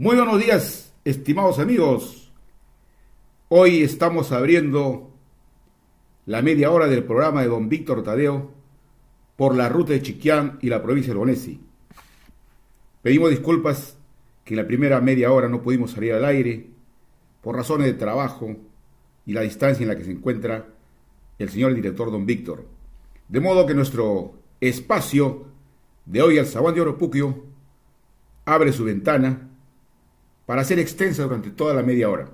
Muy buenos días, estimados amigos. Hoy estamos abriendo la media hora del programa de don Víctor Tadeo por la ruta de Chiquián y la provincia de Bonesi. Pedimos disculpas que en la primera media hora no pudimos salir al aire por razones de trabajo y la distancia en la que se encuentra el señor director don Víctor. De modo que nuestro espacio de hoy al Zaguán de Oropuquio abre su ventana para ser extensa durante toda la media hora.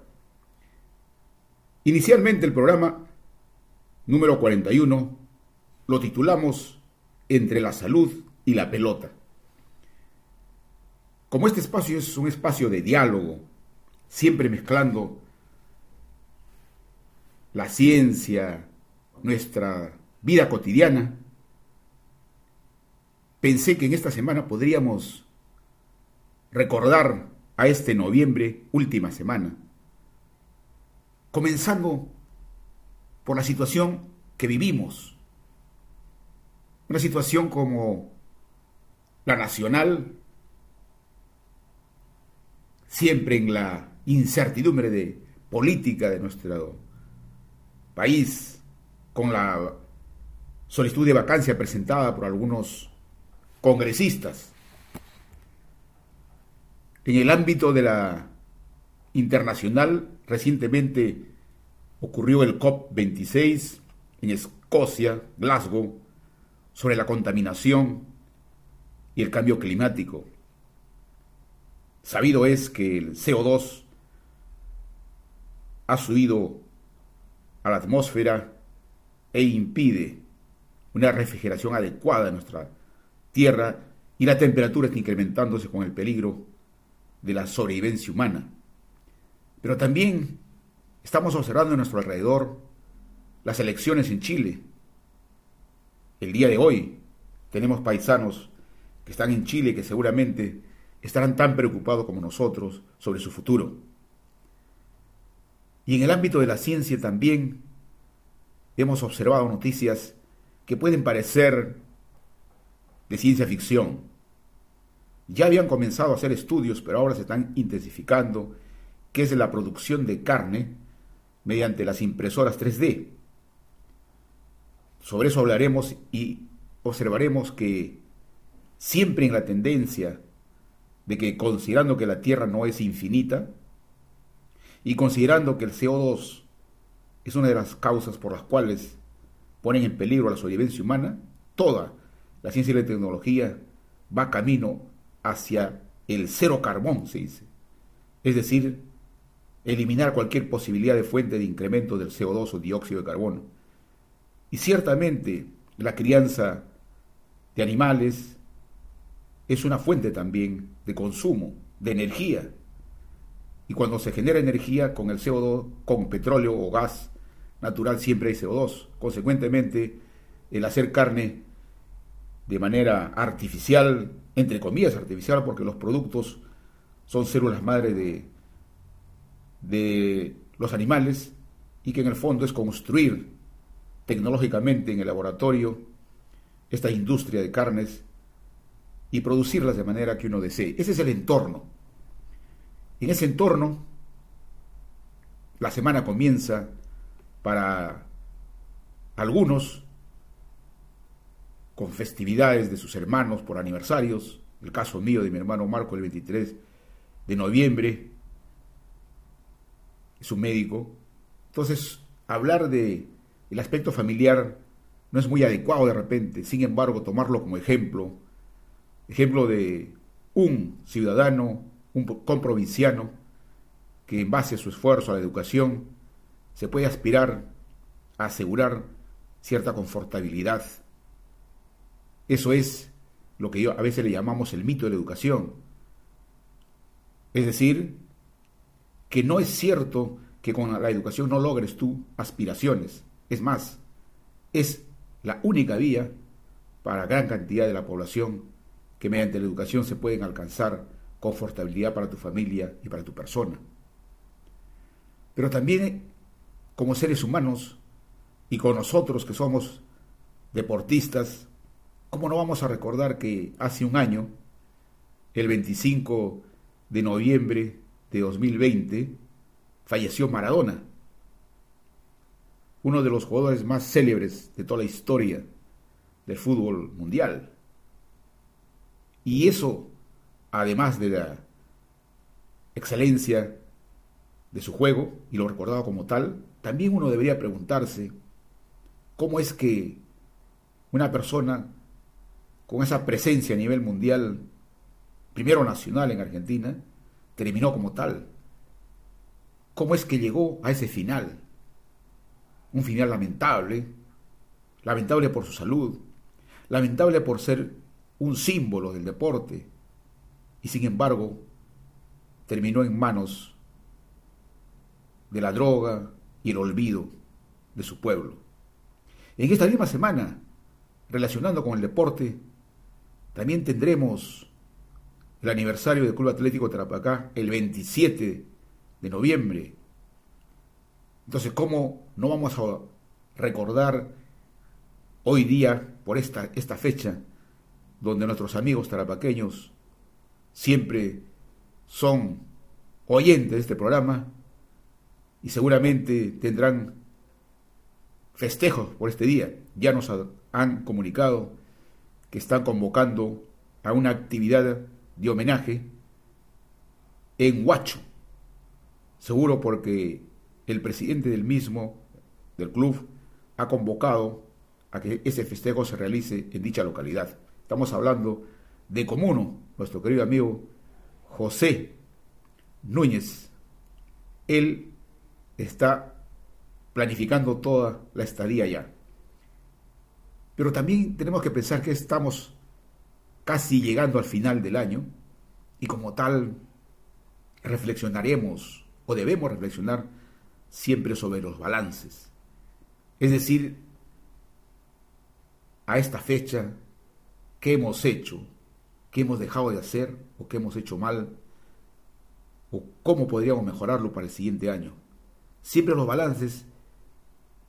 Inicialmente el programa número 41 lo titulamos Entre la salud y la pelota. Como este espacio es un espacio de diálogo, siempre mezclando la ciencia, nuestra vida cotidiana, pensé que en esta semana podríamos recordar a este noviembre, última semana, comenzando por la situación que vivimos, una situación como la nacional, siempre en la incertidumbre de política de nuestro país, con la solicitud de vacancia presentada por algunos congresistas en el ámbito de la internacional, recientemente ocurrió el COP26 en Escocia, Glasgow, sobre la contaminación y el cambio climático. Sabido es que el CO2 ha subido a la atmósfera e impide una refrigeración adecuada de nuestra Tierra y la temperatura está incrementándose con el peligro de la sobrevivencia humana. Pero también estamos observando a nuestro alrededor las elecciones en Chile. El día de hoy tenemos paisanos que están en Chile que seguramente estarán tan preocupados como nosotros sobre su futuro. Y en el ámbito de la ciencia también hemos observado noticias que pueden parecer de ciencia ficción, ya habían comenzado a hacer estudios, pero ahora se están intensificando, que es la producción de carne mediante las impresoras 3D. Sobre eso hablaremos y observaremos que siempre en la tendencia de que considerando que la Tierra no es infinita y considerando que el CO2 es una de las causas por las cuales ponen en peligro la sobrevivencia humana, toda la ciencia y la tecnología va camino hacia el cero carbón, se dice. Es decir, eliminar cualquier posibilidad de fuente de incremento del CO2 o dióxido de carbono. Y ciertamente la crianza de animales es una fuente también de consumo, de energía. Y cuando se genera energía con el CO2, con petróleo o gas natural, siempre hay CO2. Consecuentemente, el hacer carne de manera artificial entre comillas, artificial, porque los productos son células madre de, de los animales y que en el fondo es construir tecnológicamente en el laboratorio esta industria de carnes y producirlas de manera que uno desee. Ese es el entorno. En ese entorno, la semana comienza para algunos con festividades de sus hermanos por aniversarios, el caso mío de mi hermano Marco el 23 de noviembre, es un médico. Entonces, hablar de el aspecto familiar no es muy adecuado de repente, sin embargo, tomarlo como ejemplo, ejemplo de un ciudadano, un comprovinciano, que en base a su esfuerzo a la educación se puede aspirar a asegurar cierta confortabilidad eso es lo que yo a veces le llamamos el mito de la educación. Es decir, que no es cierto que con la educación no logres tú aspiraciones. Es más, es la única vía para gran cantidad de la población que mediante la educación se pueden alcanzar confortabilidad para tu familia y para tu persona. Pero también como seres humanos y con nosotros que somos deportistas, ¿Cómo no vamos a recordar que hace un año, el 25 de noviembre de 2020 falleció Maradona, uno de los jugadores más célebres de toda la historia del fútbol mundial. Y eso, además de la excelencia de su juego, y lo recordaba como tal, también uno debería preguntarse cómo es que una persona con esa presencia a nivel mundial, primero nacional en Argentina, terminó como tal. ¿Cómo es que llegó a ese final? Un final lamentable, lamentable por su salud, lamentable por ser un símbolo del deporte, y sin embargo terminó en manos de la droga y el olvido de su pueblo. En esta misma semana, relacionando con el deporte, también tendremos el aniversario del Club Atlético Tarapacá el 27 de noviembre. Entonces, ¿cómo no vamos a recordar hoy día, por esta, esta fecha, donde nuestros amigos tarapaqueños siempre son oyentes de este programa y seguramente tendrán festejos por este día. Ya nos han comunicado están convocando a una actividad de homenaje en Huacho. Seguro porque el presidente del mismo, del club, ha convocado a que ese festejo se realice en dicha localidad. Estamos hablando de Comuno, nuestro querido amigo José Núñez. Él está planificando toda la estadía ya. Pero también tenemos que pensar que estamos casi llegando al final del año y como tal reflexionaremos o debemos reflexionar siempre sobre los balances. Es decir, a esta fecha qué hemos hecho, qué hemos dejado de hacer o qué hemos hecho mal o cómo podríamos mejorarlo para el siguiente año. Siempre los balances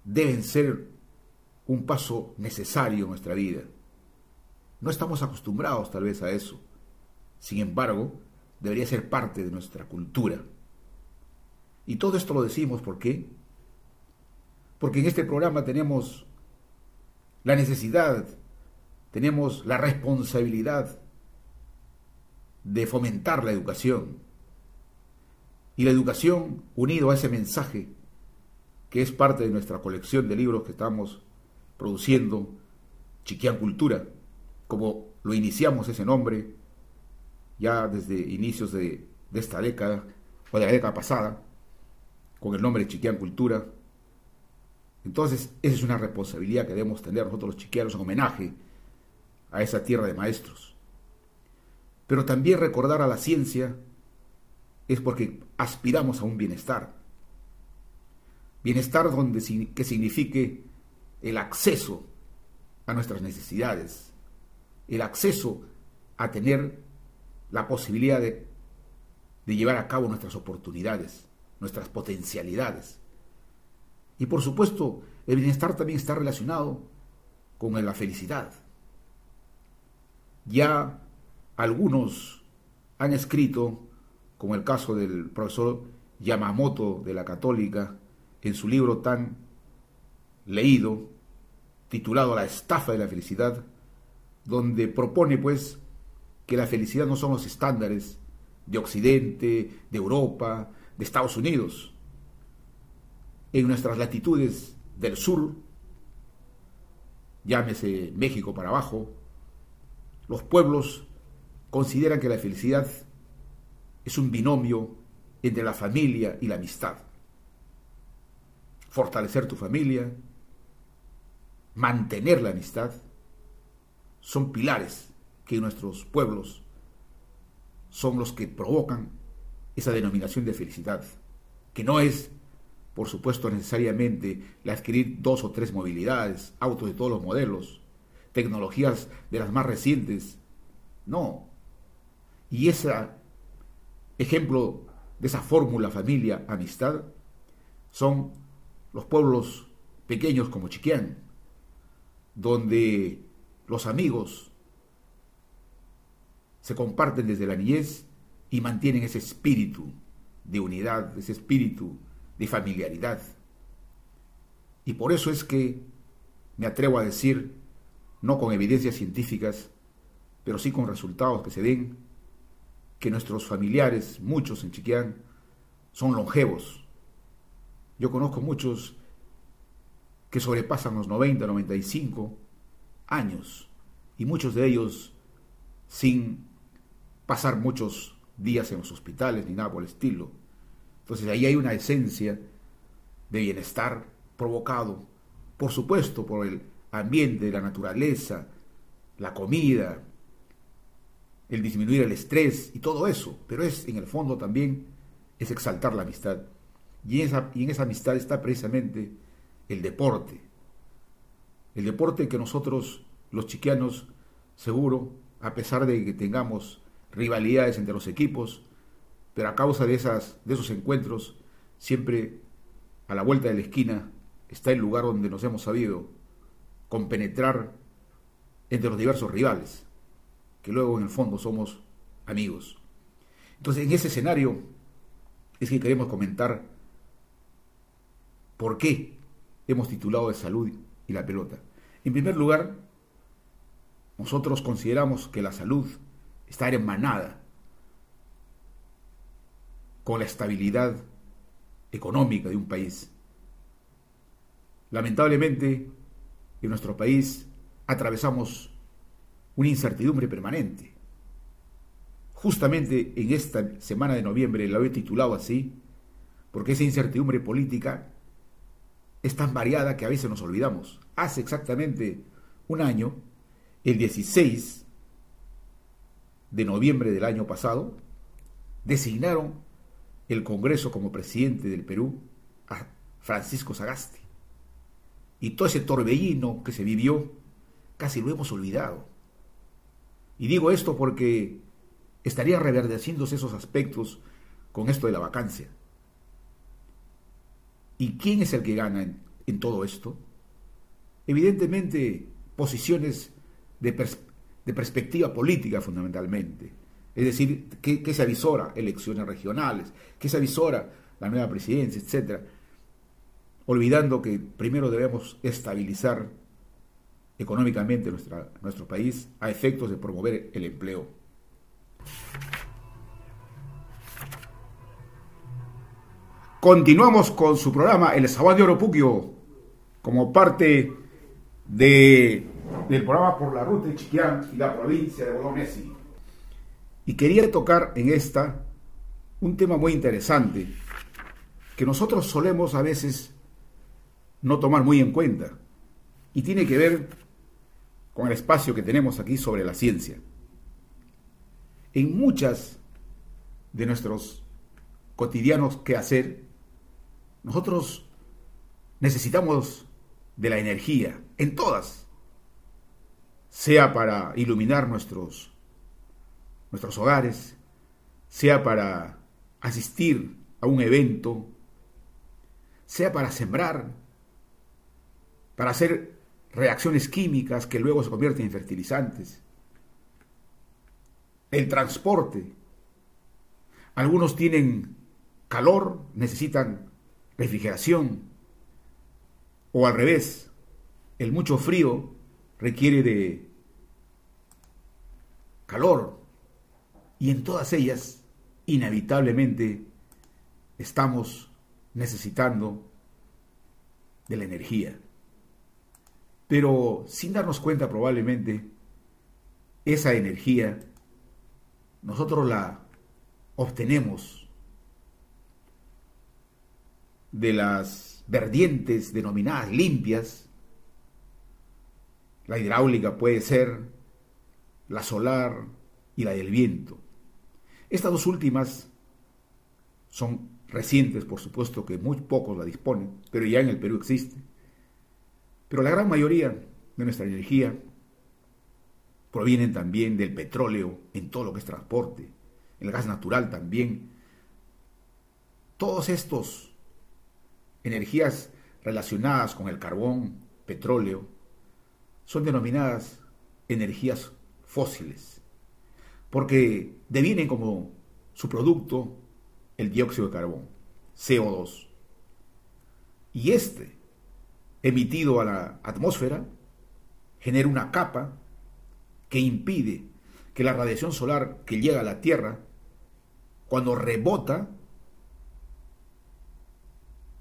deben ser un paso necesario en nuestra vida. No estamos acostumbrados tal vez a eso. Sin embargo, debería ser parte de nuestra cultura. Y todo esto lo decimos ¿por qué? Porque en este programa tenemos la necesidad tenemos la responsabilidad de fomentar la educación. Y la educación, unido a ese mensaje, que es parte de nuestra colección de libros que estamos produciendo, Chiquián Cultura, como lo iniciamos ese nombre ya desde inicios de, esta década, o de la década pasada, con el nombre de Chiquián Cultura. Entonces, esa es una responsabilidad que debemos tener nosotros los chiquianos en homenaje a esa tierra de maestros. Pero también recordar a la ciencia es porque aspiramos a un bienestar. Bienestar donde, que signifique el acceso a nuestras necesidades, el acceso a tener la posibilidad de, llevar a cabo nuestras oportunidades, nuestras potencialidades. Y por supuesto, el bienestar también está relacionado con la felicidad. Ya algunos han escrito, como el caso del profesor Yamamoto de la Católica, en su libro tan leído, titulado La estafa de la felicidad, donde propone pues que la felicidad no son los estándares de Occidente, de Europa, de Estados Unidos. En nuestras latitudes del sur, llámese México para abajo, los pueblos consideran que la felicidad es un binomio entre la familia y la amistad. Fortalecer tu familia, mantener la amistad, son pilares que nuestros pueblos son los que provocan esa denominación de felicidad, que no es, por supuesto, necesariamente la adquirir dos o tres movilidades, autos de todos los modelos, tecnologías de las más recientes. No. Y ese ejemplo de esa fórmula familia, amistad, son los pueblos pequeños como Chiquián, donde los amigos se comparten desde la niñez y mantienen ese espíritu de unidad, ese espíritu de familiaridad. Y por eso es que me atrevo a decir, no con evidencias científicas, pero sí con resultados que se ven, que nuestros familiares, muchos en Chiquián, son longevos. Yo conozco muchos que sobrepasan los 90, 95 años, y muchos de ellos sin pasar muchos días en los hospitales ni nada por el estilo. Entonces ahí hay una esencia de bienestar provocado, por supuesto, por el ambiente, la naturaleza, la comida, el disminuir el estrés y todo eso, pero es en el fondo también es exaltar la amistad. Y y en esa amistad está precisamente el deporte. El deporte que nosotros, los chiquianos, seguro, a pesar de que tengamos rivalidades entre los equipos, pero a causa de, esas, de esos encuentros, siempre a la vuelta de la esquina está el lugar donde nos hemos sabido compenetrar entre los diversos rivales, que luego en el fondo somos amigos. Entonces, en ese escenario es que queremos comentar por qué hemos titulado de salud y la pelota. En primer lugar, nosotros consideramos que la salud está hermanada con la estabilidad económica de un país. Lamentablemente, en nuestro país atravesamos una incertidumbre permanente. Justamente en esta semana de noviembre la he titulado así, porque esa incertidumbre política es tan variada que a veces nos olvidamos. Hace exactamente un año, el 16 de noviembre del año pasado, designaron el Congreso como presidente del Perú a Francisco Sagasti. Y todo ese torbellino que se vivió, casi lo hemos olvidado. Y digo esto porque estaría reverdeciéndose esos aspectos con esto de la vacancia. ¿Y quién es el que gana en, todo esto? Evidentemente, posiciones de, de, perspectiva política fundamentalmente. Es decir, ¿qué, se avisora? Elecciones regionales, ¿qué se avisora? La nueva presidencia, etcétera olvidando que primero debemos estabilizar económicamente nuestra, nuestro país a efectos de promover el empleo. Continuamos con su programa El Sabán de Oropuquio como parte de, del programa por la ruta de Chiquián y la provincia de Bolognesi. Y quería tocar en esta un tema muy interesante que nosotros solemos a veces no tomar muy en cuenta y tiene que ver con el espacio que tenemos aquí sobre la ciencia. En muchas de nuestros cotidianos que hacer, nosotros necesitamos de la energía, en todas, sea para iluminar nuestros, nuestros hogares, sea para asistir a un evento, sea para sembrar, para hacer reacciones químicas que luego se convierten en fertilizantes. El transporte. Algunos tienen calor, necesitan refrigeración. O al revés, el mucho frío requiere de calor. Y en todas ellas, inevitablemente, estamos necesitando de la energía. Pero sin darnos cuenta probablemente, esa energía nosotros la obtenemos de las verdientes denominadas limpias. La hidráulica puede ser la solar y la del viento. Estas dos últimas son recientes, por supuesto que muy pocos la disponen, pero ya en el Perú existe. Pero la gran mayoría de nuestra energía provienen también del petróleo en todo lo que es transporte, el gas natural también. Todos estos energías relacionadas con el carbón, petróleo, son denominadas energías fósiles, porque devienen como su producto, el dióxido de carbono, CO2. Y este, emitido a la atmósfera, genera una capa que impide que la radiación solar que llega a la Tierra, cuando rebota,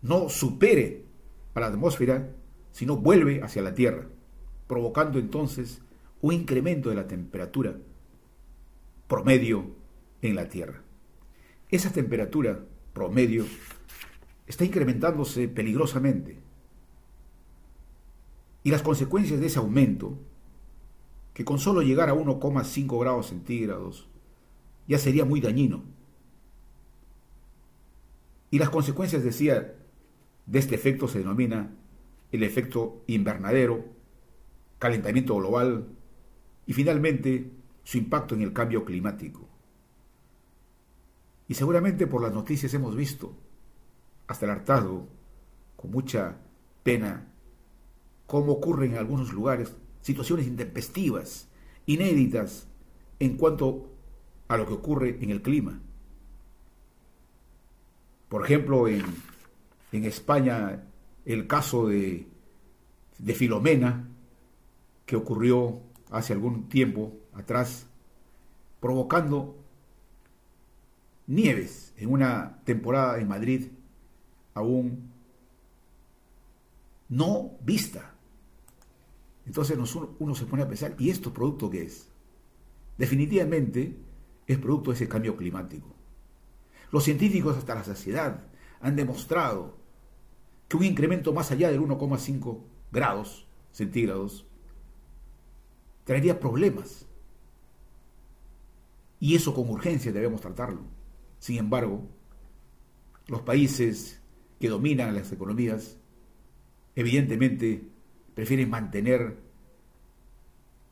no supere a la atmósfera, sino vuelve hacia la Tierra, provocando entonces un incremento de la temperatura promedio en la Tierra. Esa temperatura promedio está incrementándose peligrosamente. Y las consecuencias de ese aumento, que con solo llegar a 1,5 grados centígrados ya sería muy dañino. Y las consecuencias, decía, de este efecto se denomina el efecto invernadero, calentamiento global y finalmente su impacto en el cambio climático. Y seguramente por las noticias hemos visto, hasta el hartazgo, con mucha pena, cómo ocurren en algunos lugares situaciones intempestivas, inéditas en cuanto a lo que ocurre en el clima. Por ejemplo, en, en España, el caso de, Filomena, que ocurrió hace algún tiempo atrás, provocando nieves en una temporada en Madrid aún no vista. Entonces uno se pone a pensar, ¿y esto producto qué es? Definitivamente es producto de ese cambio climático. Los científicos hasta la saciedad han demostrado que un incremento más allá del 1,5 grados centígrados traería problemas. Y eso con urgencia debemos tratarlo. Sin embargo, los países que dominan las economías evidentemente prefieren mantener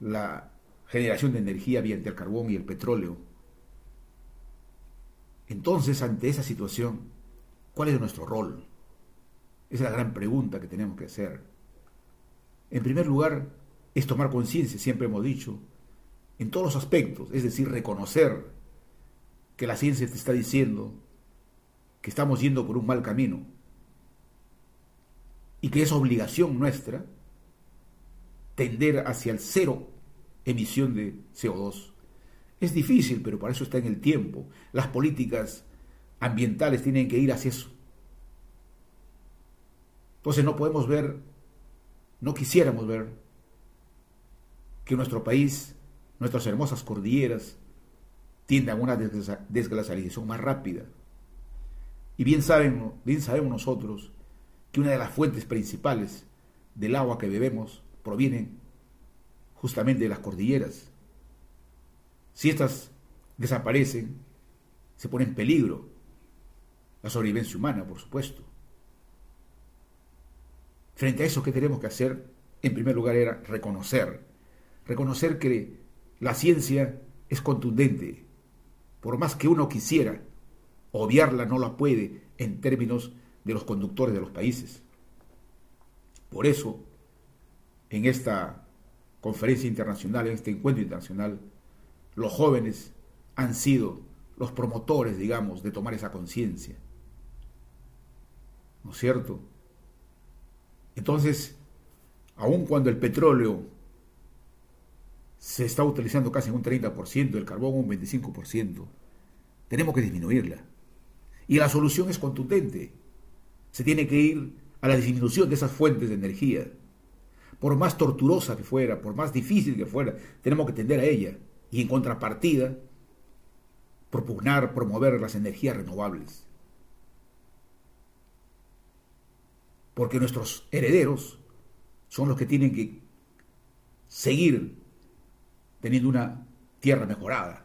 la generación de energía mediante el carbón y el petróleo. Entonces, ante esa situación, ¿cuál es nuestro rol? Esa es la gran pregunta que tenemos que hacer. En primer lugar, es tomar conciencia, siempre hemos dicho, en todos los aspectos, es decir, reconocer que la ciencia te está diciendo que estamos yendo por un mal camino y que es obligación nuestra tender hacia el cero emisión de CO2. Es difícil, pero para eso está en el tiempo. Las políticas ambientales tienen que ir hacia eso. Entonces no podemos ver, no quisiéramos ver que nuestro país, nuestras hermosas cordilleras, tiendan a una desglacialización más rápida. Y bien, bien sabemos nosotros que una de las fuentes principales del agua que bebemos provienen justamente de las cordilleras. Si estas desaparecen, se pone en peligro la sobrevivencia humana, por supuesto. Frente a eso, ¿qué tenemos que hacer? En primer lugar era reconocer, reconocer que la ciencia es contundente. Por más que uno quisiera, obviarla no la puede en términos de los conductores de los países. Por eso, en esta conferencia internacional, en este encuentro internacional, los jóvenes han sido los promotores, digamos, de tomar esa conciencia. ¿No es cierto? Entonces, aun cuando el petróleo se está utilizando casi en un 30%, el carbón un 25%, tenemos que disminuirla. Y la solución es contundente. Se tiene que ir a la disminución de esas fuentes de energía por más torturosa que fuera, por más difícil que fuera, tenemos que tender a ella y en contrapartida propugnar, promover las energías renovables. Porque nuestros herederos son los que tienen que seguir teniendo una tierra mejorada.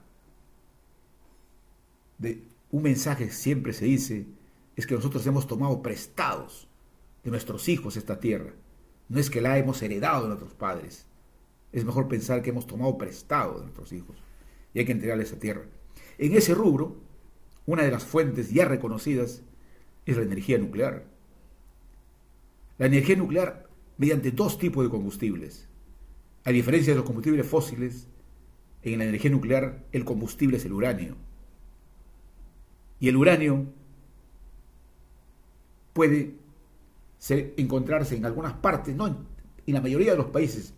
De, un mensaje siempre se dice es que nosotros hemos tomado prestados de nuestros hijos esta tierra no es que la hemos heredado de nuestros padres. Es mejor pensar que hemos tomado prestado de nuestros hijos y hay que entregarle esa tierra. En ese rubro, una de las fuentes ya reconocidas es la energía nuclear. La energía nuclear mediante dos tipos de combustibles. A diferencia de los combustibles fósiles, en la energía nuclear el combustible es el uranio. Y el uranio puede encontrarse en algunas partes, no en, en la mayoría de los países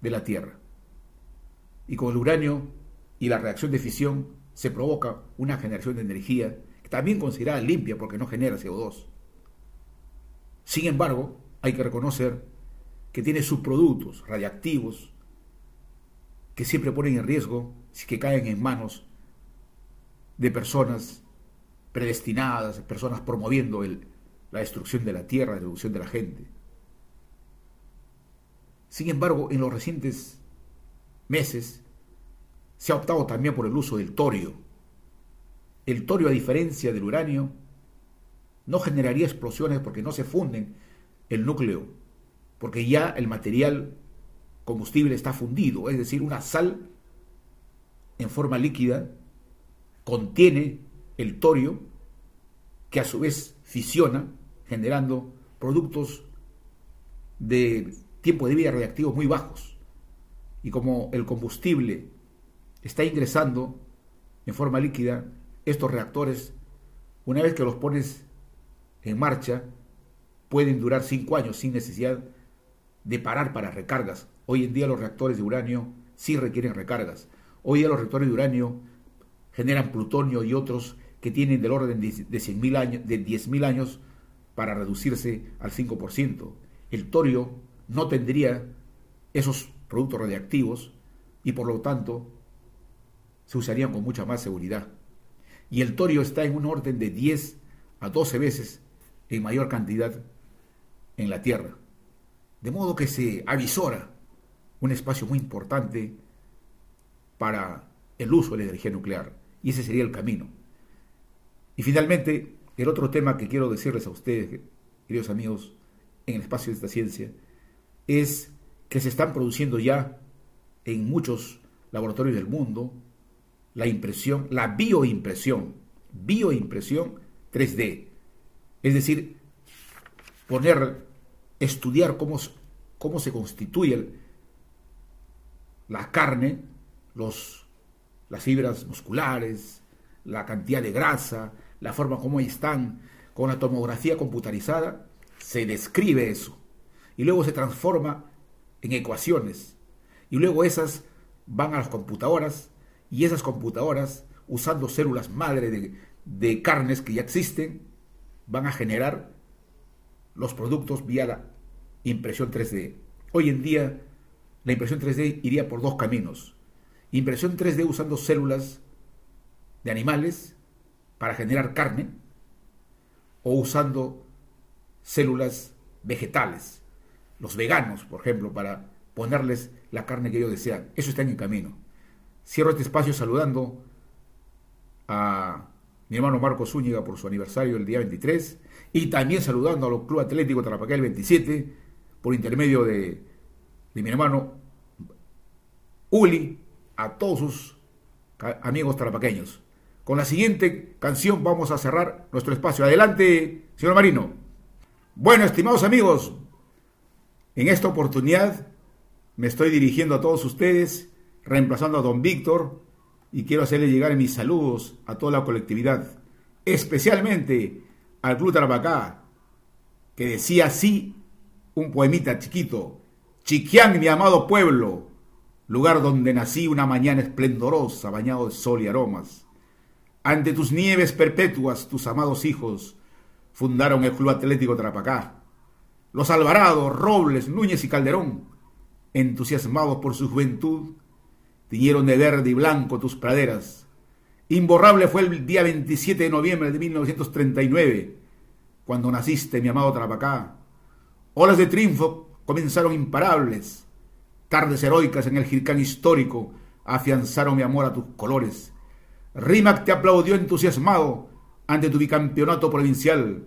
de la Tierra. Y con el uranio y la reacción de fisión se provoca una generación de energía también considerada limpia porque no genera CO2. Sin embargo, hay que reconocer que tiene subproductos radiactivos que siempre ponen en riesgo si que caen en manos de personas predestinadas, personas promoviendo la destrucción de la tierra, la destrucción de la gente. Sin embargo, en los recientes meses se ha optado también por el uso del torio. El torio, a diferencia del uranio, no generaría explosiones porque no se funden el núcleo, porque ya el material combustible está fundido, es decir, una sal en forma líquida contiene el torio que a su vez fisiona generando productos de tiempo de vida reactivo muy bajos. Y como el combustible está ingresando en forma líquida, estos reactores, una vez que los pones en marcha, pueden durar cinco años sin necesidad de parar para recargas. Hoy en día los reactores de uranio sí requieren recargas. Hoy día los reactores de uranio generan plutonio y otros que tienen del orden de 10.000 años, de años para reducirse al 5%. El torio no tendría esos productos radiactivos y por lo tanto se usarían con mucha más seguridad. Y el torio está en un orden de 10 a 12 veces en mayor cantidad en la Tierra. De modo que se avisora un espacio muy importante para el uso de la energía nuclear. Y ese sería el camino. Y finalmente, el otro tema que quiero decirles a ustedes, queridos amigos, en el espacio de esta ciencia, es que se están produciendo ya en muchos laboratorios del mundo la impresión, la bioimpresión, bioimpresión 3D. Es decir, poner, estudiar cómo, cómo se constituye la carne, los, las fibras musculares, la cantidad de grasa, la forma como están. Con la tomografía computarizada se describe eso y luego se transforma en ecuaciones. Y luego esas van a las computadoras y esas computadoras, usando células madre de, de carnes que ya existen, van a generar los productos vía la impresión 3D. Hoy en día la impresión 3D iría por dos caminos. Impresión 3D usando células de animales para generar carne o usando células vegetales los veganos, por ejemplo, para ponerles la carne que ellos desean. Eso está en camino. Cierro este espacio saludando a mi hermano Marco Zúñiga por su aniversario el día 23 y también saludando a los Club Atlético Tarapacá el 27 por intermedio de, de mi hermano Uli a todos sus amigos tarapaqueños. Con la siguiente canción vamos a cerrar nuestro espacio. Adelante, señor Marino. Bueno, estimados amigos, en esta oportunidad me estoy dirigiendo a todos ustedes, reemplazando a don Víctor, y quiero hacerle llegar mis saludos a toda la colectividad, especialmente al Club Tarapacá, que decía así un poemita chiquito, Chiquián, mi amado pueblo, lugar donde nací una mañana esplendorosa, bañado de sol y aromas. Ante tus nieves perpetuas, tus amados hijos fundaron el Club Atlético Tarapacá los Alvarado, Robles, Núñez y Calderón, entusiasmados por su juventud, tiñeron de verde y blanco tus praderas. Imborrable fue el día 27 de noviembre de 1939, cuando naciste, mi amado Trapacá. Olas de triunfo comenzaron imparables. Tardes heroicas en el Jircán histórico afianzaron mi amor a tus colores. Rimac te aplaudió entusiasmado ante tu bicampeonato provincial.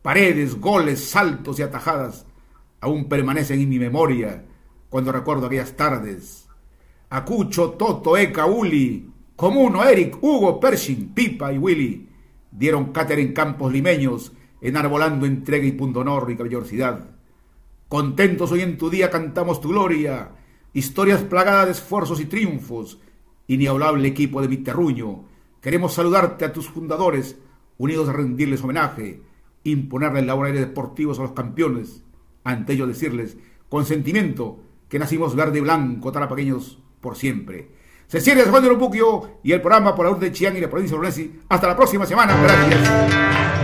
Paredes, goles, saltos y atajadas aún permanecen en mi memoria cuando recuerdo aquellas tardes. Acucho, Toto, Eka, Uli, Comuno, Eric, Hugo, Pershing, Pipa y Willy dieron cátedra en campos limeños, enarbolando entrega y pundonor y caballerosidad. Contentos hoy en tu día cantamos tu gloria, historias plagadas de esfuerzos y triunfos, inigualable equipo de mi terruño. Queremos saludarte a tus fundadores, unidos a rendirles homenaje, imponerles laureles deportivos a los campeones, ante ellos decirles, con sentimiento, que nacimos verde y blanco, tarapaqueños por siempre. Se cierra Juan de Buquio y el programa por la de Chiang y la provincia de Hasta la próxima semana. Gracias.